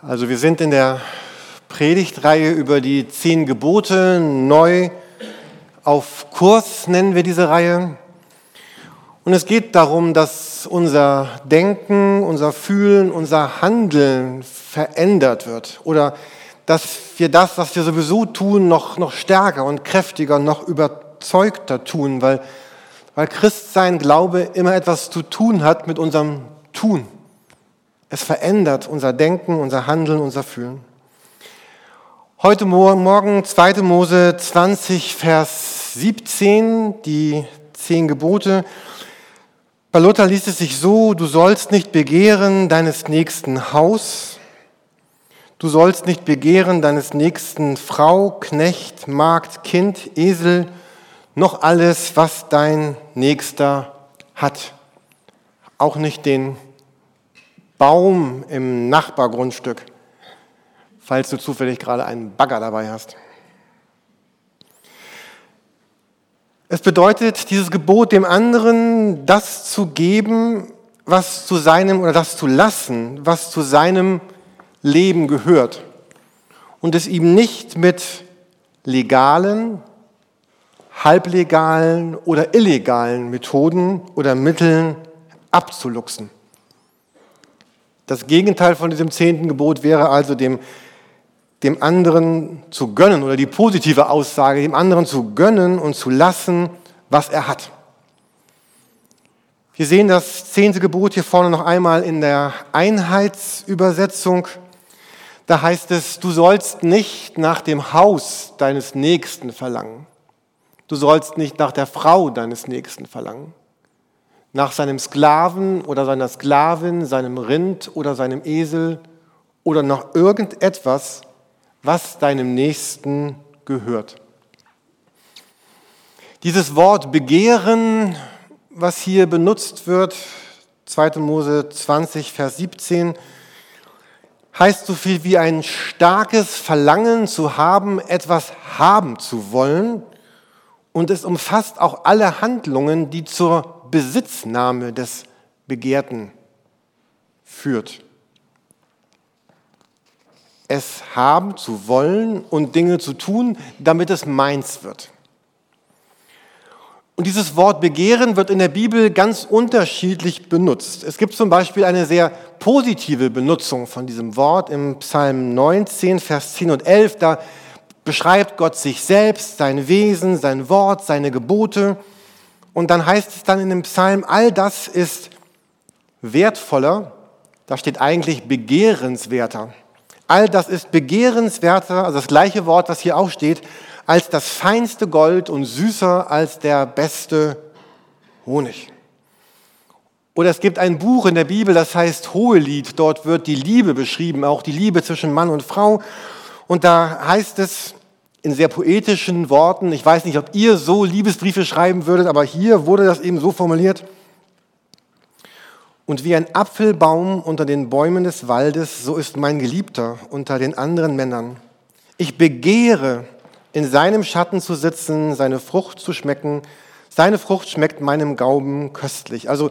Also wir sind in der Predigtreihe über die zehn Gebote neu auf Kurs nennen wir diese Reihe. Und es geht darum, dass unser Denken, unser Fühlen, unser Handeln verändert wird oder dass wir das, was wir sowieso tun, noch, noch stärker und kräftiger, noch überzeugter tun, weil, weil Christsein, Glaube immer etwas zu tun hat mit unserem Tun. Es verändert unser Denken, unser Handeln, unser Fühlen. Heute Morgen 2. Mose 20, Vers 17, die zehn Gebote. Bei Luther liest es sich so, du sollst nicht begehren deines nächsten Haus, du sollst nicht begehren deines nächsten Frau, Knecht, Magd, Kind, Esel, noch alles, was dein Nächster hat. Auch nicht den Baum im Nachbargrundstück, falls du zufällig gerade einen Bagger dabei hast. Es bedeutet, dieses Gebot dem anderen das zu geben, was zu seinem oder das zu lassen, was zu seinem Leben gehört und es ihm nicht mit legalen, halblegalen oder illegalen Methoden oder Mitteln abzuluxen. Das Gegenteil von diesem zehnten Gebot wäre also dem, dem anderen zu gönnen oder die positive Aussage, dem anderen zu gönnen und zu lassen, was er hat. Wir sehen das zehnte Gebot hier vorne noch einmal in der Einheitsübersetzung. Da heißt es, du sollst nicht nach dem Haus deines Nächsten verlangen. Du sollst nicht nach der Frau deines Nächsten verlangen nach seinem Sklaven oder seiner Sklavin, seinem Rind oder seinem Esel oder nach irgendetwas, was deinem Nächsten gehört. Dieses Wort Begehren, was hier benutzt wird, 2. Mose 20, Vers 17, heißt so viel wie ein starkes Verlangen zu haben, etwas haben zu wollen. Und es umfasst auch alle Handlungen, die zur Besitznahme des Begehrten führt. Es haben zu wollen und Dinge zu tun, damit es meins wird. Und dieses Wort Begehren wird in der Bibel ganz unterschiedlich benutzt. Es gibt zum Beispiel eine sehr positive Benutzung von diesem Wort im Psalm 19, Vers 10 und 11. Da beschreibt Gott sich selbst, sein Wesen, sein Wort, seine Gebote. Und dann heißt es dann in dem Psalm, all das ist wertvoller, da steht eigentlich begehrenswerter. All das ist begehrenswerter, also das gleiche Wort, was hier auch steht, als das feinste Gold und süßer als der beste Honig. Oder es gibt ein Buch in der Bibel, das heißt Hohelied. Dort wird die Liebe beschrieben, auch die Liebe zwischen Mann und Frau. Und da heißt es, in sehr poetischen Worten. Ich weiß nicht, ob ihr so Liebesbriefe schreiben würdet, aber hier wurde das eben so formuliert. Und wie ein Apfelbaum unter den Bäumen des Waldes, so ist mein Geliebter unter den anderen Männern. Ich begehre, in seinem Schatten zu sitzen, seine Frucht zu schmecken. Seine Frucht schmeckt meinem Gaumen köstlich. Also,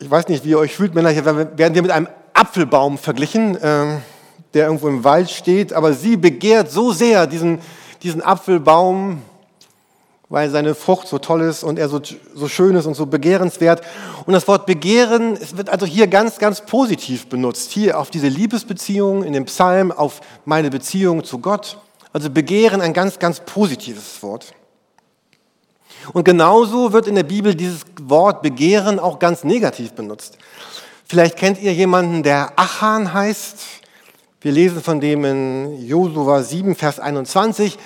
ich weiß nicht, wie ihr euch fühlt, Männer, hier werden wir mit einem Apfelbaum verglichen. Ähm, der irgendwo im Wald steht, aber sie begehrt so sehr diesen, diesen Apfelbaum, weil seine Frucht so toll ist und er so, so schön ist und so begehrenswert. Und das Wort begehren, es wird also hier ganz, ganz positiv benutzt. Hier auf diese Liebesbeziehung in dem Psalm, auf meine Beziehung zu Gott. Also begehren ein ganz, ganz positives Wort. Und genauso wird in der Bibel dieses Wort begehren auch ganz negativ benutzt. Vielleicht kennt ihr jemanden, der Achan heißt. Wir lesen von dem in Josua 7, Vers 21.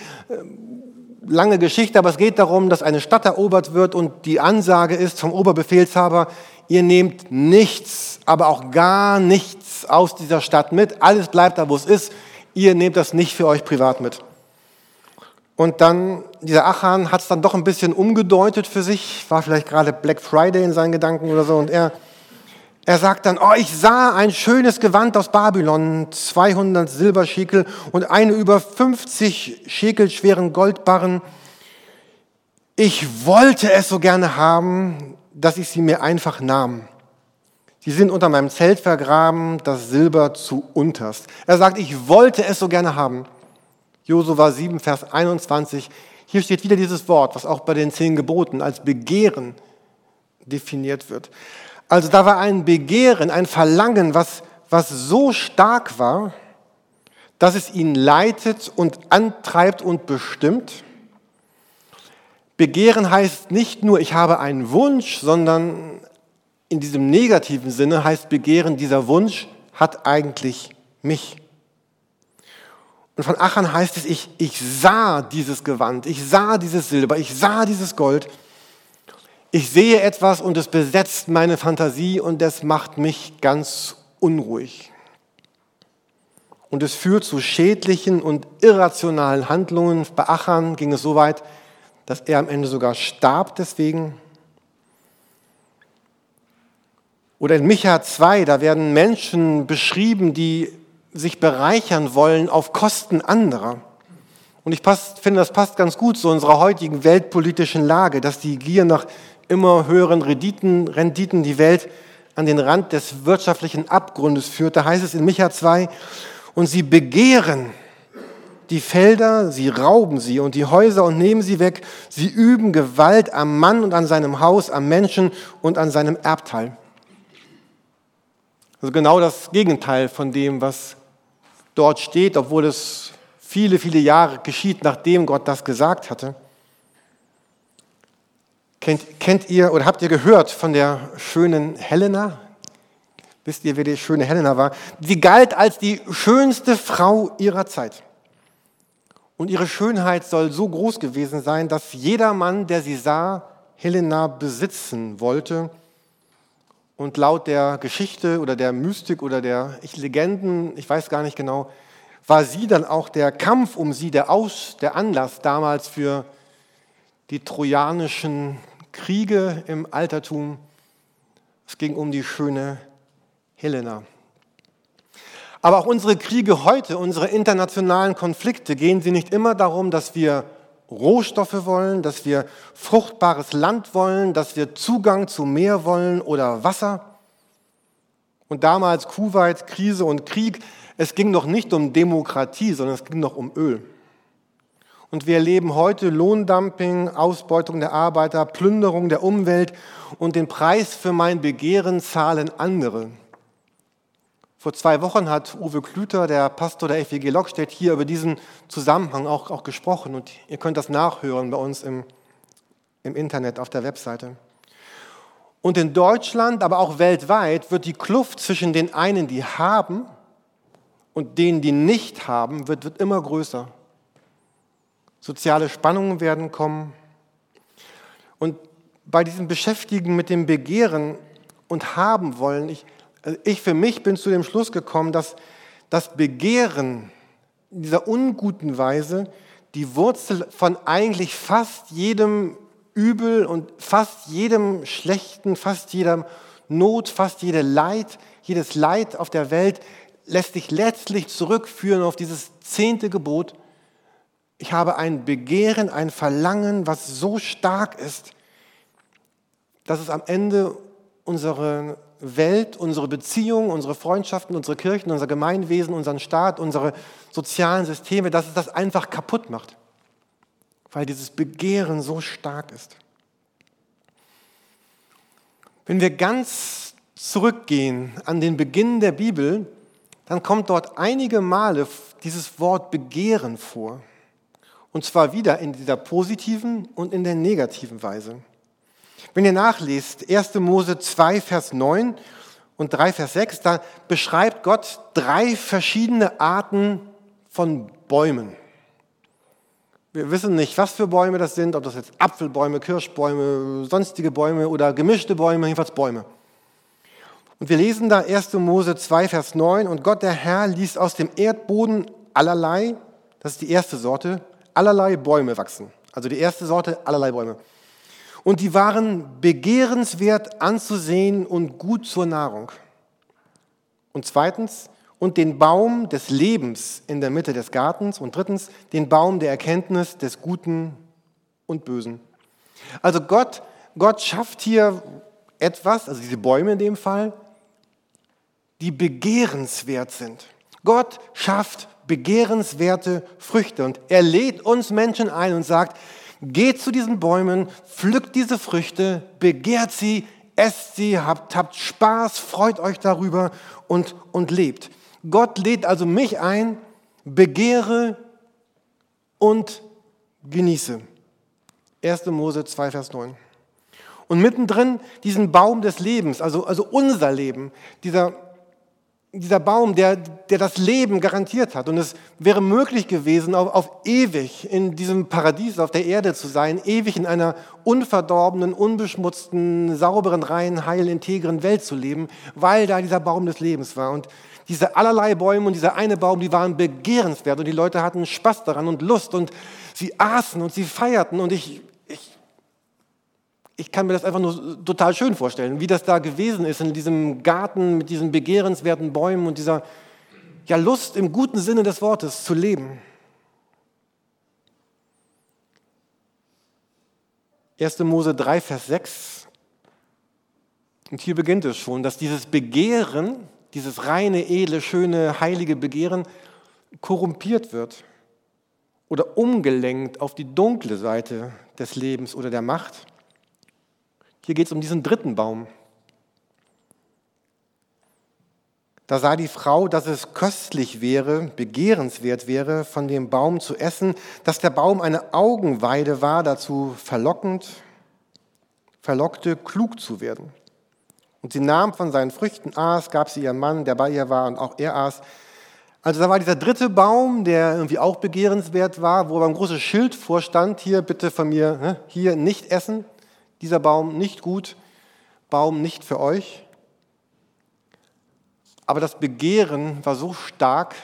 Lange Geschichte, aber es geht darum, dass eine Stadt erobert wird und die Ansage ist vom Oberbefehlshaber, ihr nehmt nichts, aber auch gar nichts aus dieser Stadt mit. Alles bleibt da, wo es ist. Ihr nehmt das nicht für euch privat mit. Und dann, dieser Achan hat es dann doch ein bisschen umgedeutet für sich, war vielleicht gerade Black Friday in seinen Gedanken oder so, und er er sagt dann, oh, ich sah ein schönes Gewand aus Babylon, 200 Silberschekel und eine über 50 Schekel schweren Goldbarren. Ich wollte es so gerne haben, dass ich sie mir einfach nahm. Sie sind unter meinem Zelt vergraben, das Silber zu unterst. Er sagt, ich wollte es so gerne haben. Josua 7, Vers 21. Hier steht wieder dieses Wort, was auch bei den zehn Geboten als Begehren definiert wird. Also da war ein Begehren, ein Verlangen, was, was so stark war, dass es ihn leitet und antreibt und bestimmt. Begehren heißt nicht nur, ich habe einen Wunsch, sondern in diesem negativen Sinne heißt Begehren, dieser Wunsch hat eigentlich mich. Und von Achan heißt es, ich, ich sah dieses Gewand, ich sah dieses Silber, ich sah dieses Gold. Ich sehe etwas und es besetzt meine Fantasie und es macht mich ganz unruhig. Und es führt zu schädlichen und irrationalen Handlungen. Bei Achan ging es so weit, dass er am Ende sogar starb deswegen. Oder in Micha 2, da werden Menschen beschrieben, die sich bereichern wollen auf Kosten anderer. Und ich pass, finde, das passt ganz gut zu unserer heutigen weltpolitischen Lage, dass die Gier nach immer höheren Renditen, Renditen die Welt an den Rand des wirtschaftlichen Abgrundes führt. Da heißt es in Micha 2, und sie begehren die Felder, sie rauben sie und die Häuser und nehmen sie weg. Sie üben Gewalt am Mann und an seinem Haus, am Menschen und an seinem Erbteil. Also genau das Gegenteil von dem, was dort steht, obwohl es viele, viele Jahre geschieht, nachdem Gott das gesagt hatte. Kennt, kennt ihr oder habt ihr gehört von der schönen Helena? Wisst ihr, wer die schöne Helena war? Sie galt als die schönste Frau ihrer Zeit. Und ihre Schönheit soll so groß gewesen sein, dass jeder Mann, der sie sah, Helena besitzen wollte. Und laut der Geschichte oder der Mystik oder der Legenden, ich weiß gar nicht genau, war sie dann auch der Kampf um sie, der, Aus, der Anlass damals für die trojanischen Kriege im Altertum. Es ging um die schöne Helena. Aber auch unsere Kriege heute, unsere internationalen Konflikte, gehen sie nicht immer darum, dass wir Rohstoffe wollen, dass wir fruchtbares Land wollen, dass wir Zugang zu Meer wollen oder Wasser. Und damals Kuwait, Krise und Krieg, es ging noch nicht um Demokratie, sondern es ging noch um Öl. Und wir erleben heute Lohndumping, Ausbeutung der Arbeiter, Plünderung der Umwelt und den Preis für mein Begehren zahlen andere. Vor zwei Wochen hat Uwe Klüter, der Pastor der FEG Lockstedt, hier über diesen Zusammenhang auch, auch gesprochen. Und ihr könnt das nachhören bei uns im, im Internet auf der Webseite. Und in Deutschland, aber auch weltweit, wird die Kluft zwischen den einen, die haben, und denen, die nicht haben, wird, wird immer größer. Soziale Spannungen werden kommen. Und bei diesem Beschäftigen mit dem Begehren und haben wollen, ich, also ich für mich bin zu dem Schluss gekommen, dass das Begehren in dieser unguten Weise die Wurzel von eigentlich fast jedem Übel und fast jedem Schlechten, fast jeder Not, fast jede Leid, jedes Leid auf der Welt lässt sich letztlich zurückführen auf dieses zehnte Gebot. Ich habe ein Begehren, ein Verlangen, was so stark ist, dass es am Ende unsere Welt, unsere Beziehungen, unsere Freundschaften, unsere Kirchen, unser Gemeinwesen, unseren Staat, unsere sozialen Systeme, dass es das einfach kaputt macht, weil dieses Begehren so stark ist. Wenn wir ganz zurückgehen an den Beginn der Bibel, dann kommt dort einige Male dieses Wort Begehren vor. Und zwar wieder in dieser positiven und in der negativen Weise. Wenn ihr nachlest, 1. Mose 2, Vers 9 und 3, Vers 6, da beschreibt Gott drei verschiedene Arten von Bäumen. Wir wissen nicht, was für Bäume das sind, ob das jetzt Apfelbäume, Kirschbäume, sonstige Bäume oder gemischte Bäume, jedenfalls Bäume. Und wir lesen da 1. Mose 2, Vers 9, und Gott der Herr ließ aus dem Erdboden allerlei, das ist die erste Sorte, allerlei Bäume wachsen. Also die erste Sorte, allerlei Bäume und die waren begehrenswert anzusehen und gut zur Nahrung. Und zweitens, und den Baum des Lebens in der Mitte des Gartens und drittens, den Baum der Erkenntnis des Guten und Bösen. Also Gott, Gott schafft hier etwas, also diese Bäume in dem Fall, die begehrenswert sind. Gott schafft begehrenswerte Früchte und er lädt uns Menschen ein und sagt, geht zu diesen Bäumen, pflückt diese Früchte, begehrt sie, esst sie, habt, habt Spaß, freut euch darüber und, und lebt. Gott lädt also mich ein, begehre und genieße. 1. Mose 2, Vers 9. Und mittendrin diesen Baum des Lebens, also, also unser Leben, dieser, dieser Baum, der, der das Leben garantiert hat. Und es wäre möglich gewesen, auf, auf ewig in diesem Paradies auf der Erde zu sein, ewig in einer unverdorbenen, unbeschmutzten, sauberen, reinen, heilen, integren Welt zu leben, weil da dieser Baum des Lebens war. Und diese allerlei Bäume und dieser eine Baum, die waren begehrenswert und die Leute hatten Spaß daran und Lust und sie aßen und sie feierten und ich, ich, kann mir das einfach nur total schön vorstellen, wie das da gewesen ist in diesem Garten mit diesen begehrenswerten Bäumen und dieser ja, Lust im guten Sinne des Wortes zu leben. 1. Mose 3, Vers 6. Und hier beginnt es schon, dass dieses Begehren, dieses reine, edle, schöne, heilige Begehren korrumpiert wird oder umgelenkt auf die dunkle Seite des Lebens oder der Macht. Hier geht es um diesen dritten Baum. Da sah die Frau, dass es köstlich wäre, begehrenswert wäre, von dem Baum zu essen, dass der Baum eine Augenweide war, dazu verlockend, verlockte, klug zu werden. Und sie nahm von seinen Früchten, aß, gab sie ihrem Mann, der bei ihr war, und auch er aß. Also da war dieser dritte Baum, der irgendwie auch begehrenswert war, wo aber ein großes Schild vorstand, hier bitte von mir, ne, hier nicht essen dieser Baum nicht gut, Baum nicht für euch. Aber das Begehren war so stark,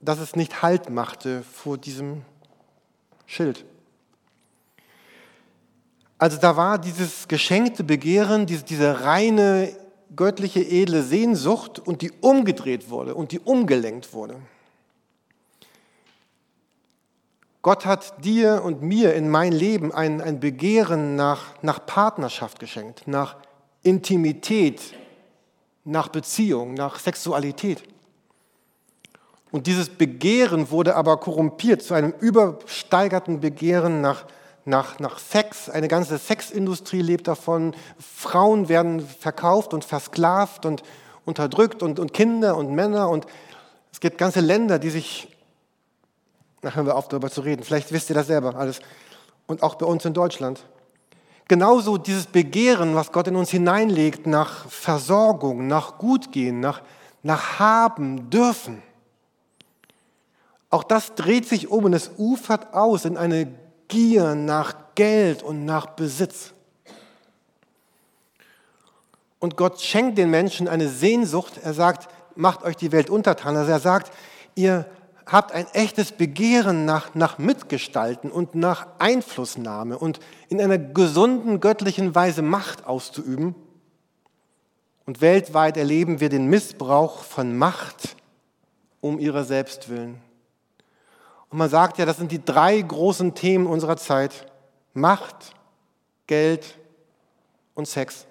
dass es nicht Halt machte vor diesem Schild. Also da war dieses geschenkte Begehren, diese, diese reine göttliche edle Sehnsucht und die umgedreht wurde und die umgelenkt wurde. Gott hat dir und mir in mein Leben ein, ein Begehren nach, nach Partnerschaft geschenkt, nach Intimität, nach Beziehung, nach Sexualität. Und dieses Begehren wurde aber korrumpiert zu einem übersteigerten Begehren nach, nach, nach Sex. Eine ganze Sexindustrie lebt davon. Frauen werden verkauft und versklavt und unterdrückt und, und Kinder und Männer. Und es gibt ganze Länder, die sich na, hören wir auf, darüber zu reden. Vielleicht wisst ihr das selber alles. Und auch bei uns in Deutschland. Genauso dieses Begehren, was Gott in uns hineinlegt nach Versorgung, nach Gutgehen, nach, nach Haben dürfen. Auch das dreht sich um und es ufert aus in eine Gier nach Geld und nach Besitz. Und Gott schenkt den Menschen eine Sehnsucht. Er sagt, macht euch die Welt untertan. Also er sagt, ihr habt ein echtes Begehren nach, nach Mitgestalten und nach Einflussnahme und in einer gesunden göttlichen Weise Macht auszuüben. Und weltweit erleben wir den Missbrauch von Macht um ihrer selbst willen. Und man sagt ja, das sind die drei großen Themen unserer Zeit. Macht, Geld und Sex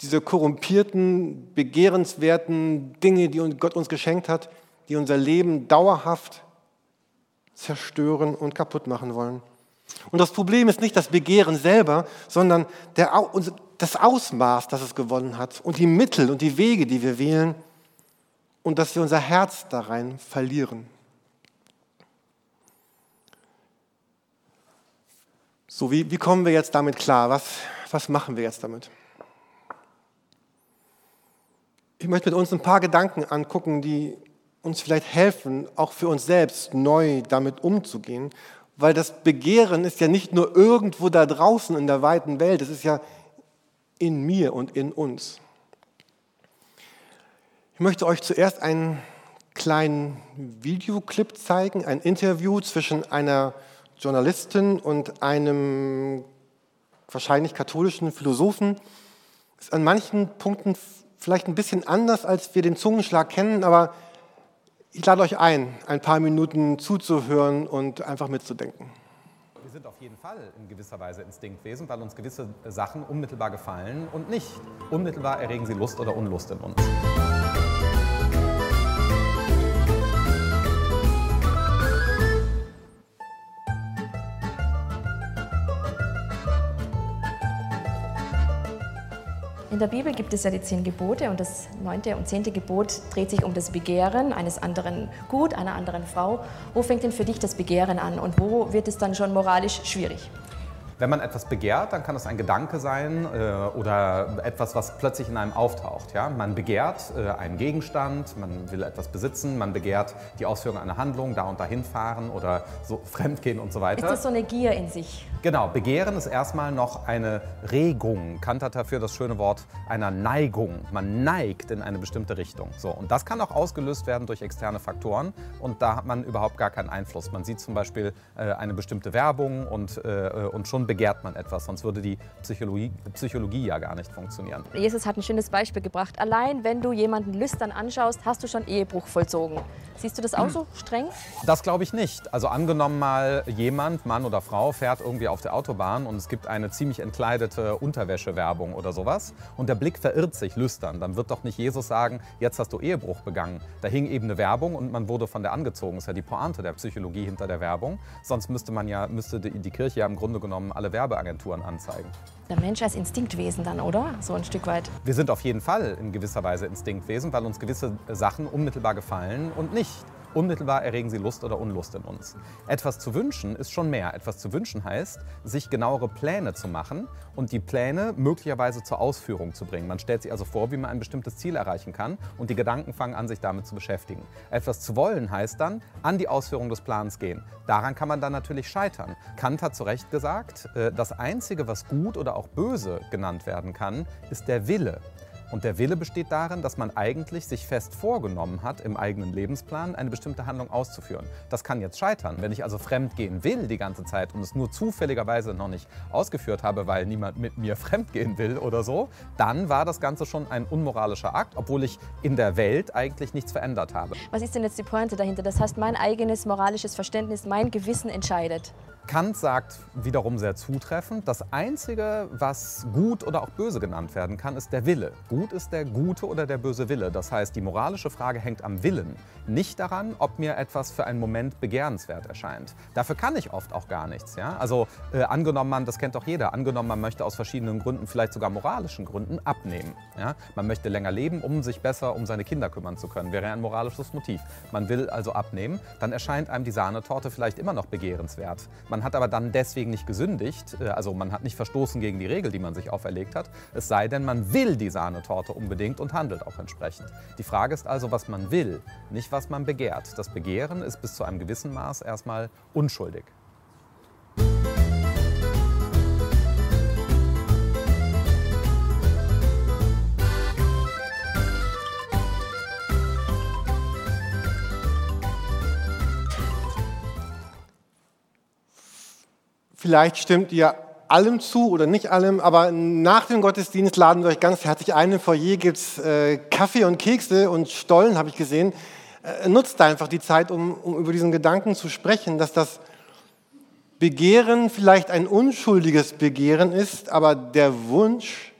diese korrumpierten, begehrenswerten Dinge, die Gott uns geschenkt hat, die unser Leben dauerhaft zerstören und kaputt machen wollen. Und das Problem ist nicht das Begehren selber, sondern der, das Ausmaß, das es gewonnen hat und die Mittel und die Wege, die wir wählen und dass wir unser Herz da rein verlieren. So, wie, wie kommen wir jetzt damit klar? Was, was machen wir jetzt damit? Ich möchte mit uns ein paar Gedanken angucken, die uns vielleicht helfen, auch für uns selbst neu damit umzugehen. Weil das Begehren ist ja nicht nur irgendwo da draußen in der weiten Welt, es ist ja in mir und in uns. Ich möchte euch zuerst einen kleinen Videoclip zeigen, ein Interview zwischen einer Journalistin und einem wahrscheinlich katholischen Philosophen. Ist an manchen Punkten vielleicht ein bisschen anders, als wir den Zungenschlag kennen, aber ich lade euch ein, ein paar Minuten zuzuhören und einfach mitzudenken. Wir sind auf jeden Fall in gewisser Weise Instinktwesen, weil uns gewisse Sachen unmittelbar gefallen und nicht unmittelbar erregen sie Lust oder Unlust in uns. In der Bibel gibt es ja die zehn Gebote und das neunte und zehnte Gebot dreht sich um das Begehren eines anderen Gut, einer anderen Frau. Wo fängt denn für dich das Begehren an und wo wird es dann schon moralisch schwierig? Wenn man etwas begehrt, dann kann es ein Gedanke sein äh, oder etwas, was plötzlich in einem auftaucht. Ja? Man begehrt äh, einen Gegenstand, man will etwas besitzen, man begehrt die Ausführung einer Handlung, da und dahin fahren oder so fremdgehen und so weiter. Ist das so eine Gier in sich? Genau, Begehren ist erstmal noch eine Regung. Kant hat dafür das schöne Wort einer Neigung. Man neigt in eine bestimmte Richtung. So, und das kann auch ausgelöst werden durch externe Faktoren und da hat man überhaupt gar keinen Einfluss. Man sieht zum Beispiel äh, eine bestimmte Werbung und, äh, und schon begehrt man etwas, sonst würde die Psychologie, Psychologie ja gar nicht funktionieren. Jesus hat ein schönes Beispiel gebracht. Allein wenn du jemanden lüstern anschaust, hast du schon Ehebruch vollzogen. Siehst du das auch so streng? Das glaube ich nicht. Also angenommen mal jemand, Mann oder Frau, fährt irgendwie auf der Autobahn und es gibt eine ziemlich entkleidete Unterwäschewerbung oder sowas und der Blick verirrt sich lüstern, dann wird doch nicht Jesus sagen, jetzt hast du Ehebruch begangen. Da hing eben eine Werbung und man wurde von der angezogen. Das ist ja die Pointe der Psychologie hinter der Werbung. Sonst müsste man ja, müsste die Kirche ja im Grunde genommen alle Werbeagenturen anzeigen. Der Mensch als Instinktwesen dann, oder? So ein Stück weit. Wir sind auf jeden Fall in gewisser Weise Instinktwesen, weil uns gewisse Sachen unmittelbar gefallen und nicht. Unmittelbar erregen sie Lust oder Unlust in uns. Etwas zu wünschen ist schon mehr. Etwas zu wünschen heißt, sich genauere Pläne zu machen und die Pläne möglicherweise zur Ausführung zu bringen. Man stellt sich also vor, wie man ein bestimmtes Ziel erreichen kann und die Gedanken fangen an, sich damit zu beschäftigen. Etwas zu wollen heißt dann, an die Ausführung des Plans gehen. Daran kann man dann natürlich scheitern. Kant hat zu Recht gesagt, äh, das Einzige, was gut oder auch böse genannt werden kann, ist der Wille. Und der Wille besteht darin, dass man eigentlich sich fest vorgenommen hat, im eigenen Lebensplan eine bestimmte Handlung auszuführen. Das kann jetzt scheitern. Wenn ich also fremd gehen will die ganze Zeit und es nur zufälligerweise noch nicht ausgeführt habe, weil niemand mit mir fremd gehen will oder so, dann war das Ganze schon ein unmoralischer Akt, obwohl ich in der Welt eigentlich nichts verändert habe. Was ist denn jetzt die Pointe dahinter? Das heißt, mein eigenes moralisches Verständnis, mein Gewissen entscheidet. Kant sagt wiederum sehr zutreffend, das Einzige, was gut oder auch böse genannt werden kann, ist der Wille. Gut ist der gute oder der böse Wille. Das heißt, die moralische Frage hängt am Willen, nicht daran, ob mir etwas für einen Moment begehrenswert erscheint. Dafür kann ich oft auch gar nichts. Ja? Also äh, angenommen man, das kennt doch jeder, angenommen man möchte aus verschiedenen Gründen, vielleicht sogar moralischen Gründen, abnehmen. Ja? Man möchte länger leben, um sich besser um seine Kinder kümmern zu können, wäre ein moralisches Motiv. Man will also abnehmen, dann erscheint einem die Sahnetorte vielleicht immer noch begehrenswert. Man man hat aber dann deswegen nicht gesündigt, äh, also man hat nicht verstoßen gegen die Regel, die man sich auferlegt hat, es sei denn, man will die Sahnetorte unbedingt und handelt auch entsprechend. Die Frage ist also, was man will, nicht was man begehrt. Das Begehren ist bis zu einem gewissen Maß erstmal unschuldig. Vielleicht stimmt ihr allem zu oder nicht allem, aber nach dem Gottesdienst laden wir euch ganz herzlich ein. Im Foyer gibt es äh, Kaffee und Kekse und Stollen, habe ich gesehen. Äh, nutzt einfach die Zeit, um, um über diesen Gedanken zu sprechen, dass das Begehren vielleicht ein unschuldiges Begehren ist, aber der Wunsch,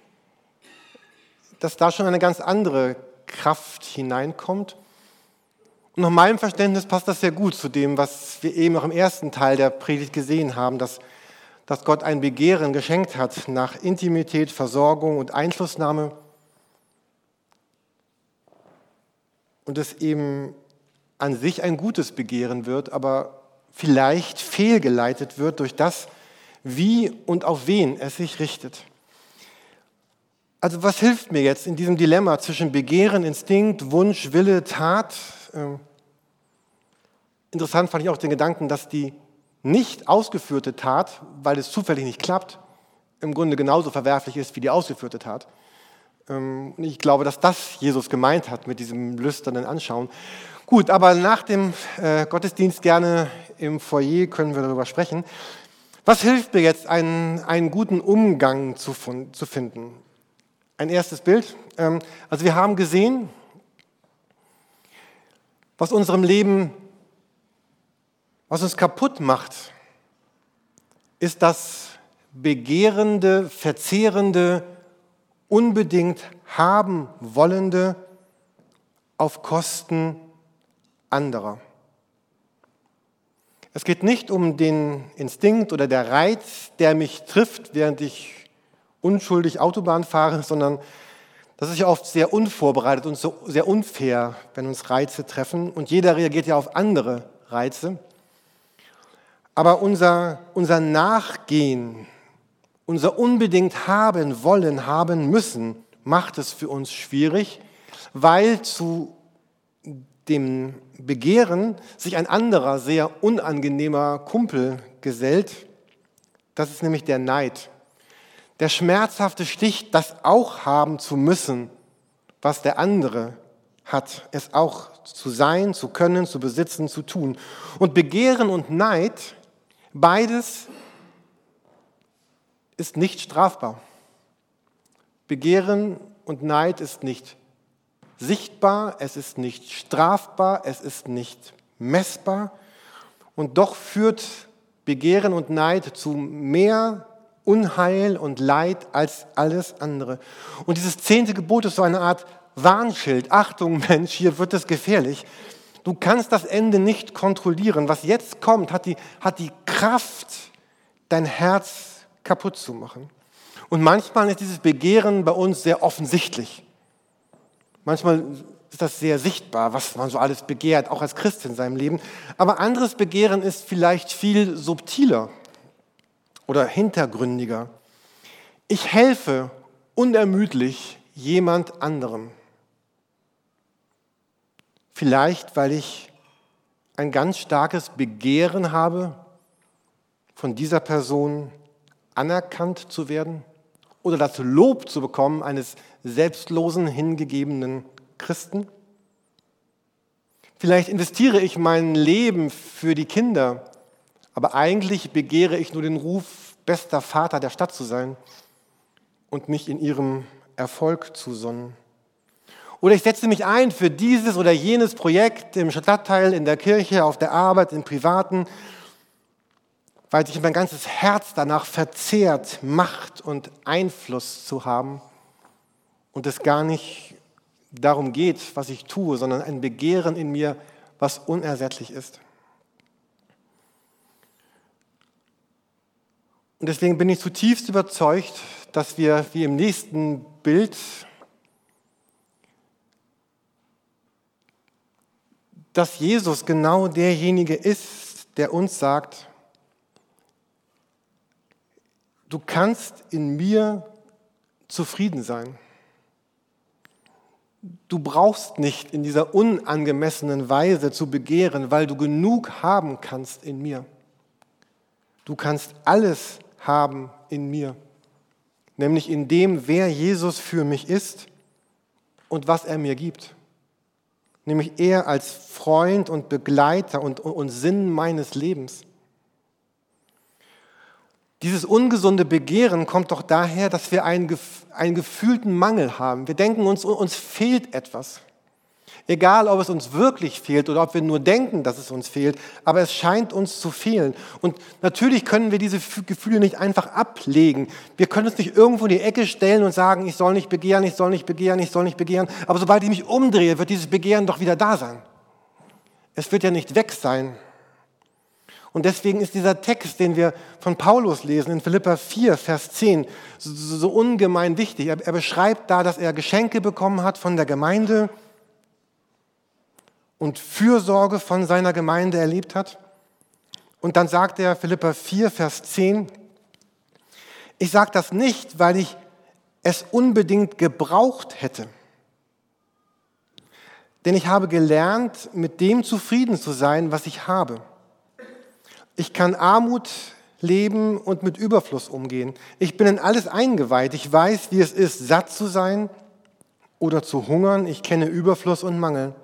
dass da schon eine ganz andere Kraft hineinkommt. Und nach meinem Verständnis passt das sehr gut zu dem, was wir eben noch im ersten Teil der Predigt gesehen haben, dass dass Gott ein Begehren geschenkt hat nach Intimität, Versorgung und Einflussnahme und es eben an sich ein gutes Begehren wird, aber vielleicht fehlgeleitet wird durch das, wie und auf wen es sich richtet. Also was hilft mir jetzt in diesem Dilemma zwischen Begehren, Instinkt, Wunsch, Wille, Tat? Ähm, interessant fand ich auch den Gedanken, dass die nicht ausgeführte Tat, weil es zufällig nicht klappt, im Grunde genauso verwerflich ist wie die ausgeführte Tat. Ähm, ich glaube, dass das Jesus gemeint hat mit diesem lüsternen Anschauen. Gut, aber nach dem äh, Gottesdienst gerne im Foyer können wir darüber sprechen. Was hilft mir jetzt, einen, einen guten Umgang zu, zu finden? Ein erstes Bild. Ähm, also wir haben gesehen, was unserem Leben was uns kaputt macht, ist das begehrende, verzehrende, unbedingt haben wollende auf Kosten anderer. Es geht nicht um den Instinkt oder der Reiz, der mich trifft, während ich unschuldig Autobahn fahre, sondern das ist ja oft sehr unvorbereitet und so sehr unfair, wenn uns Reize treffen. Und jeder reagiert ja auf andere Reize. Aber unser, unser Nachgehen, unser unbedingt haben wollen, haben müssen, macht es für uns schwierig, weil zu dem Begehren sich ein anderer, sehr unangenehmer Kumpel gesellt. Das ist nämlich der Neid. Der schmerzhafte Stich, das auch haben zu müssen, was der andere hat, es auch zu sein, zu können, zu besitzen, zu tun. Und Begehren und Neid, beides ist nicht strafbar. Begehren und Neid ist nicht sichtbar, es ist nicht strafbar, es ist nicht messbar. Und doch führt Begehren und Neid zu mehr Unheil und Leid als alles andere. Und dieses zehnte Gebot ist so eine Art Warnschild. Achtung, Mensch, hier wird es gefährlich. Du kannst das Ende nicht kontrollieren. Was jetzt kommt, hat die, hat die Kraft, dein Herz kaputt zu machen. Und manchmal ist dieses Begehren bei uns sehr offensichtlich. Manchmal ist das sehr sichtbar, was man so alles begehrt, auch als Christ in seinem Leben. Aber anderes Begehren ist vielleicht viel subtiler oder hintergründiger. Ich helfe unermüdlich jemand anderem. Vielleicht, weil ich ein ganz starkes Begehren habe, von dieser Person anerkannt zu werden oder das Lob zu bekommen eines selbstlosen, hingegebenen Christen. Vielleicht investiere ich mein Leben für die Kinder aber eigentlich begehre ich nur den Ruf, bester Vater der Stadt zu sein und mich in ihrem Erfolg zu sonnen. Oder ich setze mich ein für dieses oder jenes Projekt im Stadtteil, in der Kirche, auf der Arbeit, im Privaten, weil sich mein ganzes Herz danach verzehrt, Macht und Einfluss zu haben und es gar nicht darum geht, was ich tue, sondern ein Begehren in mir, was unersättlich ist. Und deswegen bin ich zutiefst überzeugt, dass wir wie im nächsten Bild dass Jesus genau derjenige ist, der uns sagt, du kannst in mir zufrieden sein. Du brauchst nicht in dieser unangemessenen Weise zu begehren, weil du genug haben kannst in mir. Du kannst alles haben in mir, nämlich in dem, wer Jesus für mich ist und was er mir gibt. Nämlich er als Freund und Begleiter und, und Sinn meines Lebens. Dieses ungesunde Begehren kommt doch daher, dass wir einen, einen gefühlten Mangel haben. Wir denken uns, uns fehlt etwas. Egal, ob es uns wirklich fehlt oder ob wir nur denken, dass es uns fehlt, aber es scheint uns zu fehlen. Und natürlich können wir diese Gefühle nicht einfach ablegen. Wir können uns nicht irgendwo in die Ecke stellen und sagen, ich soll nicht begehren, ich soll nicht begehren, ich soll nicht begehren. Aber sobald ich mich umdrehe, wird dieses Begehren doch wieder da sein. Es wird ja nicht weg sein. Und deswegen ist dieser Text, den wir von Paulus lesen in Philippa 4, Vers 10, so, so ungemein wichtig. Er, er beschreibt da, dass er Geschenke bekommen hat von der Gemeinde und Fürsorge von seiner Gemeinde erlebt hat. Und dann sagt er Philippa 4, Vers 10, ich sage das nicht, weil ich es unbedingt gebraucht hätte. Denn ich habe gelernt, mit dem zufrieden zu sein, was ich habe. Ich kann Armut leben und mit Überfluss umgehen. Ich bin in alles eingeweiht. Ich weiß, wie es ist, satt zu sein oder zu hungern. Ich kenne Überfluss und Mangel.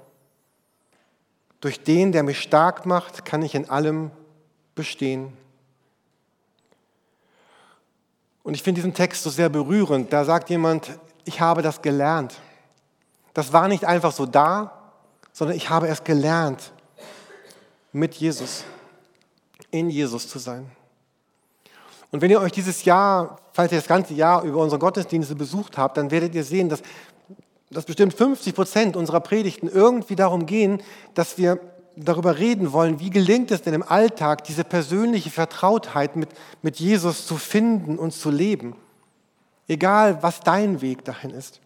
Durch den, der mich stark macht, kann ich in allem bestehen. Und ich finde diesen Text so sehr berührend. Da sagt jemand, ich habe das gelernt. Das war nicht einfach so da, sondern ich habe es gelernt, mit Jesus, in Jesus zu sein. Und wenn ihr euch dieses Jahr, falls ihr das ganze Jahr über unsere Gottesdienste besucht habt, dann werdet ihr sehen, dass, dass bestimmt 50 Prozent unserer Predigten irgendwie darum gehen, dass wir darüber reden wollen, wie gelingt es denn im Alltag, diese persönliche Vertrautheit mit, mit Jesus zu finden und zu leben. Egal, was dein Weg dahin ist.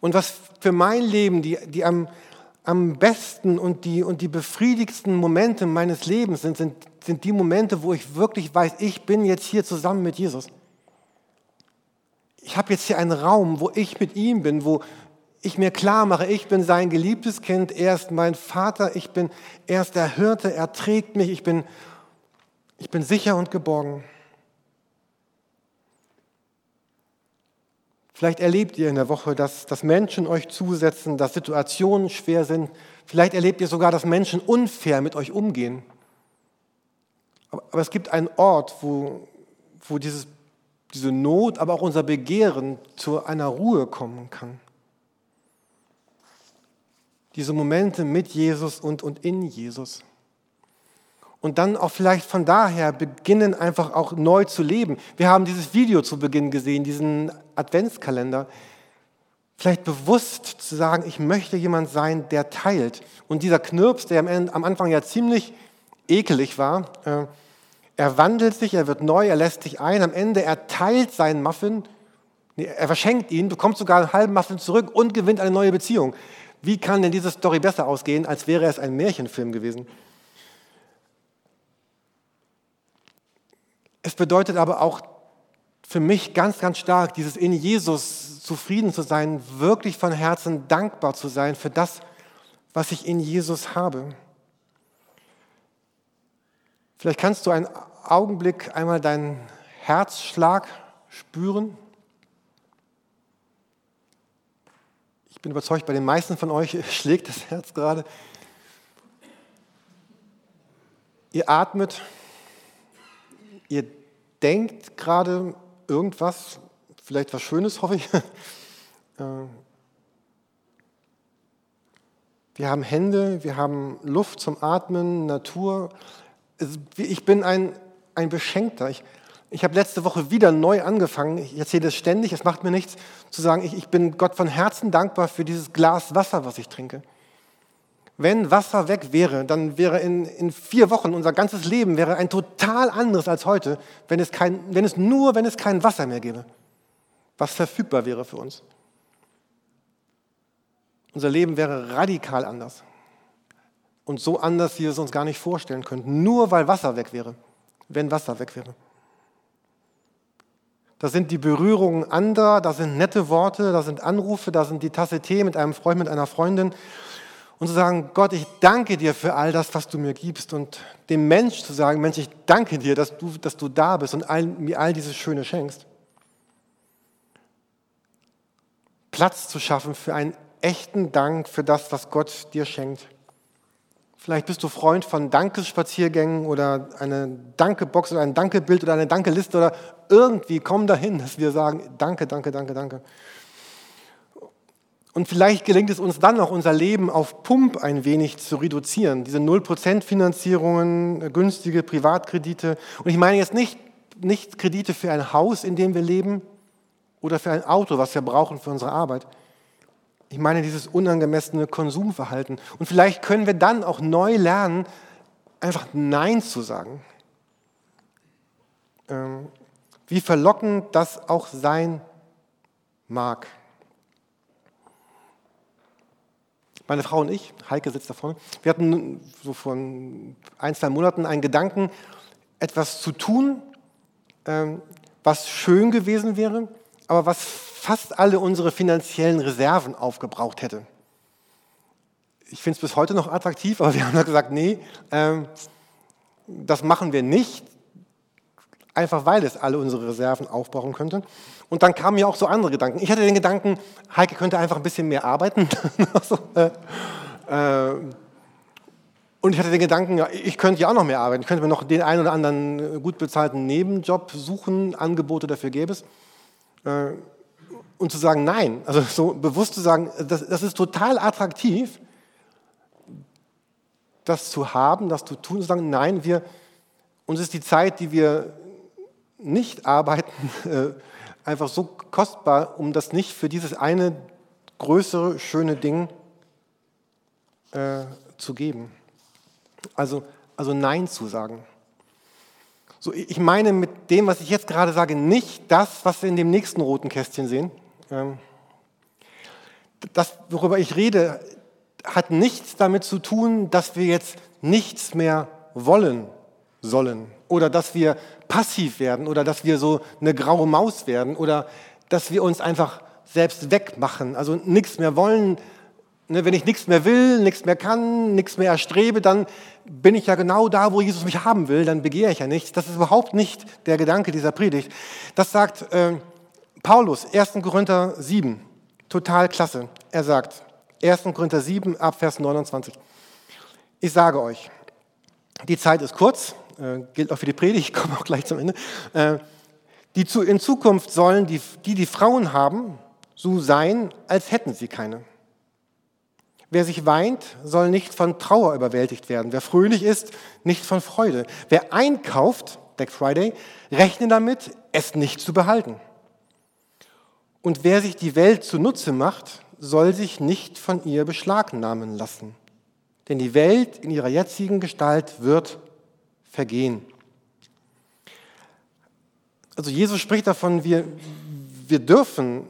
Und was für mein Leben die, die am, am besten und die, und die befriedigsten Momente meines Lebens sind, sind, sind die Momente, wo ich wirklich weiß, ich bin jetzt hier zusammen mit Jesus. Ich habe jetzt hier einen Raum, wo ich mit ihm bin, wo, ich mir klar mache, ich bin sein geliebtes Kind, er ist mein Vater, ich bin, er ist der Hirte, er trägt mich, ich bin, ich bin sicher und geborgen. Vielleicht erlebt ihr in der Woche, dass, dass Menschen euch zusetzen, dass Situationen schwer sind. Vielleicht erlebt ihr sogar, dass Menschen unfair mit euch umgehen. Aber, aber es gibt einen Ort, wo, wo dieses, diese Not, aber auch unser Begehren zu einer Ruhe kommen kann diese Momente mit Jesus und, und in Jesus. Und dann auch vielleicht von daher beginnen einfach auch neu zu leben. Wir haben dieses Video zu Beginn gesehen, diesen Adventskalender. Vielleicht bewusst zu sagen, ich möchte jemand sein, der teilt. Und dieser Knirps, der am Anfang ja ziemlich ekelig war, äh, er wandelt sich, er wird neu, er lässt sich ein. Am Ende, er teilt seinen Muffin, er verschenkt ihn, bekommt sogar einen halben Muffin zurück und gewinnt eine neue Beziehung. Wie kann denn diese Story besser ausgehen, als wäre es ein Märchenfilm gewesen? Es bedeutet aber auch für mich ganz, ganz stark, dieses in Jesus zufrieden zu sein, wirklich von Herzen dankbar zu sein für das, was ich in Jesus habe. Vielleicht kannst du einen Augenblick einmal deinen Herzschlag spüren. Ich bin überzeugt, bei den meisten von euch schlägt das Herz gerade. Ihr atmet, ihr denkt gerade irgendwas, vielleicht was Schönes, hoffe ich. Äh, wir haben Hände, wir haben Luft zum Atmen, Natur. Ich bin ein, ein Beschenkter. Ich, ich habe letzte Woche wieder neu angefangen, ich erzähle es ständig, es macht mir nichts, zu sagen, ich, ich bin Gott von Herzen dankbar für dieses Glas Wasser, was ich trinke. Wenn Wasser weg wäre, dann wäre in, in vier Wochen unser ganzes Leben wäre ein total anderes als heute, wenn es, kein, wenn es nur, wenn es kein Wasser mehr gäbe, was verfügbar wäre für uns. Unser Leben wäre radikal anders. Und so anders, wie wir es uns gar nicht vorstellen könnten, nur weil Wasser weg wäre, wenn Wasser weg wäre. Da sind die Berührungen anderer, da sind nette Worte, da sind Anrufe, da sind die Tasse Tee mit einem Freund, mit einer Freundin. Und zu sagen, Gott, ich danke dir für all das, was du mir gibst. Und dem Mensch zu sagen, Mensch, ich danke dir, dass du, dass du da bist und all, mir all dieses Schöne schenkst. Platz zu schaffen für einen echten Dank für das, was Gott dir schenkt. Vielleicht bist du Freund von Dankespaziergängen oder eine Dankebox oder ein Dankebild oder eine Dankeliste oder irgendwie komm dahin, dass wir sagen, danke, danke, danke, danke. Und vielleicht gelingt es uns dann auch, unser Leben auf Pump ein wenig zu reduzieren. Diese 0% Finanzierungen, günstige Privatkredite. Und ich meine jetzt nicht, nicht Kredite für ein Haus, in dem wir leben oder für ein Auto, was wir brauchen für unsere Arbeit. Ich meine dieses unangemessene Konsumverhalten. Und vielleicht können wir dann auch neu lernen, einfach Nein zu sagen. Ähm, wie verlockend das auch sein mag. Meine Frau und ich, Heike sitzt da vorne, wir hatten so vor ein, zwei Monaten einen Gedanken, etwas zu tun, ähm, was schön gewesen wäre, aber was fast alle unsere finanziellen Reserven aufgebraucht hätte. Ich finde es bis heute noch attraktiv, aber wir haben gesagt, nee, ähm, das machen wir nicht, einfach weil es alle unsere Reserven aufbrauchen könnte. Und dann kamen mir auch so andere Gedanken. Ich hatte den Gedanken, Heike könnte einfach ein bisschen mehr arbeiten. äh, äh, und ich hatte den Gedanken, ich könnte ja auch noch mehr arbeiten. Ich könnte mir noch den einen oder anderen gut bezahlten Nebenjob suchen, Angebote dafür gäbe es. Äh, und zu sagen Nein, also so bewusst zu sagen, das, das ist total attraktiv, das zu haben, das zu tun, zu sagen Nein, wir, uns ist die Zeit, die wir nicht arbeiten äh, einfach so kostbar, um das nicht für dieses eine größere, schöne Ding äh, zu geben. Also, also Nein zu sagen. So, ich meine mit dem, was ich jetzt gerade sage, nicht das, was wir in dem nächsten roten Kästchen sehen. Ähm, das, worüber ich rede, hat nichts damit zu tun, dass wir jetzt nichts mehr wollen sollen oder dass wir passiv werden oder dass wir so eine graue Maus werden oder dass wir uns einfach selbst wegmachen, also nichts mehr wollen. Ne, wenn ich nichts mehr will, nichts mehr kann, nichts mehr erstrebe, dann bin ich ja genau da, wo Jesus mich haben will, dann begehre ich ja nichts. Das ist überhaupt nicht der Gedanke dieser Predigt. Das sagt äh, Paulus, 1. Korinther 7, total klasse. Er sagt, 1. Korinther 7, ab Vers 29. Ich sage euch, die Zeit ist kurz, äh, gilt auch für die Predigt, ich komme auch gleich zum Ende. Äh, die zu, in Zukunft sollen die, die, die Frauen haben, so sein, als hätten sie keine. Wer sich weint, soll nicht von Trauer überwältigt werden. Wer fröhlich ist, nicht von Freude. Wer einkauft, Black Friday, rechne damit, es nicht zu behalten. Und wer sich die Welt zunutze macht, soll sich nicht von ihr beschlagnahmen lassen. Denn die Welt in ihrer jetzigen Gestalt wird vergehen. Also Jesus spricht davon, wir, wir dürfen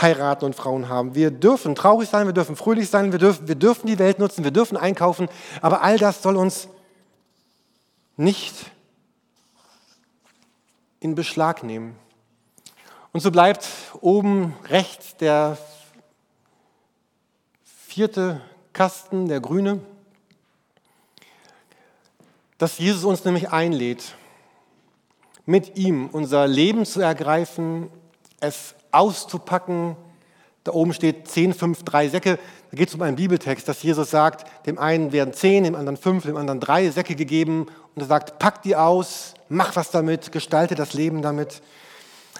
heiraten und Frauen haben. Wir dürfen traurig sein, wir dürfen fröhlich sein, wir dürfen, wir dürfen die Welt nutzen, wir dürfen einkaufen, aber all das soll uns nicht in Beschlag nehmen. Und so bleibt oben rechts der vierte Kasten, der grüne, dass Jesus uns nämlich einlädt, mit ihm unser Leben zu ergreifen, es auszupacken. Da oben steht 10, 5, 3 Säcke. Da geht es um einen Bibeltext, dass Jesus sagt, dem einen werden 10, dem anderen 5, dem anderen 3 Säcke gegeben. Und er sagt, pack die aus, mach was damit, gestalte das Leben damit.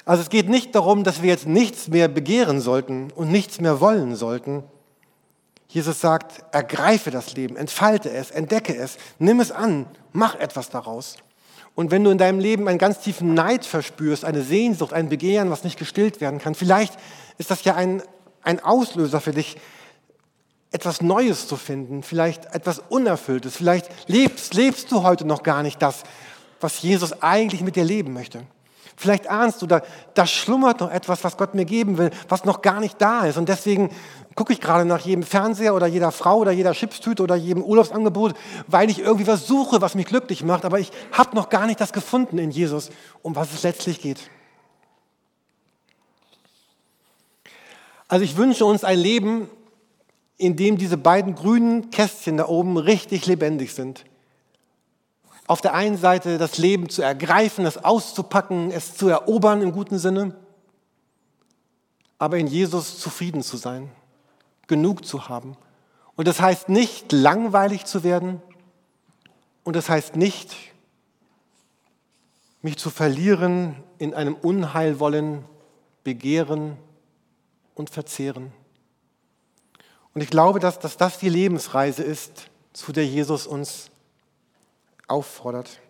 Also es geht nicht darum, dass wir jetzt nichts mehr begehren sollten und nichts mehr wollen sollten, Jesus sagt, ergreife das Leben, entfalte es, entdecke es, nimm es an, mach etwas daraus. Und wenn du in deinem Leben einen ganz tiefen Neid verspürst, eine Sehnsucht, ein Begehren, was nicht gestillt werden kann, vielleicht ist das ja ein, ein Auslöser für dich, etwas Neues zu finden, vielleicht etwas Unerfülltes. Vielleicht lebst, lebst du heute noch gar nicht das, was Jesus eigentlich mit dir leben möchte. Vielleicht ahnst du, da, da schlummert noch etwas, was Gott mir geben will, was noch gar nicht da ist. Und deswegen gucke ich gerade nach jedem Fernseher oder jeder Frau oder jeder Chipstüte oder jedem Urlaubsangebot, weil ich irgendwie was suche, was mich glücklich macht. Aber ich habe noch gar nicht das gefunden in Jesus, um was es letztlich geht. Also ich wünsche uns ein Leben, in dem diese beiden grünen Kästchen da oben richtig lebendig sind. Auf der einen Seite das Leben zu ergreifen, es auszupacken, es zu erobern im guten Sinne, aber in Jesus zufrieden zu sein genug zu haben. Und das heißt nicht langweilig zu werden und das heißt nicht mich zu verlieren in einem Unheilwollen, Begehren und Verzehren. Und ich glaube, dass, dass das die Lebensreise ist, zu der Jesus uns auffordert.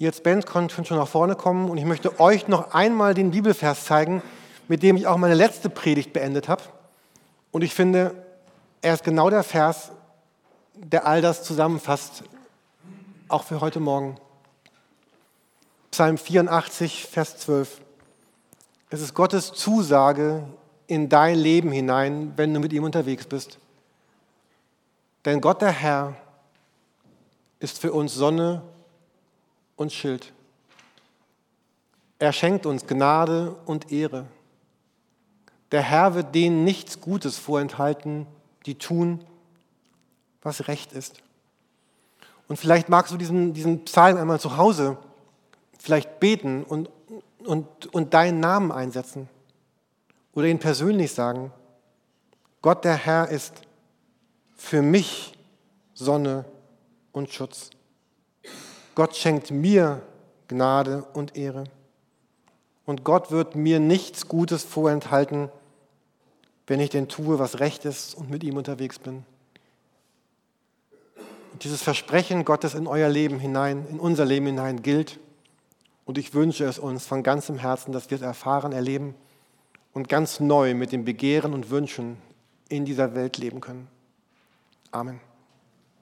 Als Band könnt schon nach vorne kommen und ich möchte euch noch einmal den Bibelvers zeigen, mit dem ich auch meine letzte Predigt beendet habe. Und ich finde, er ist genau der Vers, der all das zusammenfasst, auch für heute Morgen. Psalm 84, Vers 12. Es ist Gottes Zusage in dein Leben hinein, wenn du mit ihm unterwegs bist. Denn Gott der Herr ist für uns Sonne und Schild. Er schenkt uns Gnade und Ehre. Der Herr wird denen nichts Gutes vorenthalten, die tun, was recht ist. Und vielleicht magst du diesen, diesen Psalm einmal zu Hause vielleicht beten und, und, und deinen Namen einsetzen oder ihn persönlich sagen. Gott der Herr ist für mich Sonne und Schutz. Gott schenkt mir Gnade und Ehre. Und Gott wird mir nichts Gutes vorenthalten, wenn ich denn tue, was recht ist und mit ihm unterwegs bin. Und dieses Versprechen Gottes in euer Leben hinein, in unser Leben hinein gilt Und ich wünsche es uns von ganzem Herzen, dass wir es erfahren, erleben und ganz neu mit dem Begehren und Wünschen in dieser Welt leben können. Amen.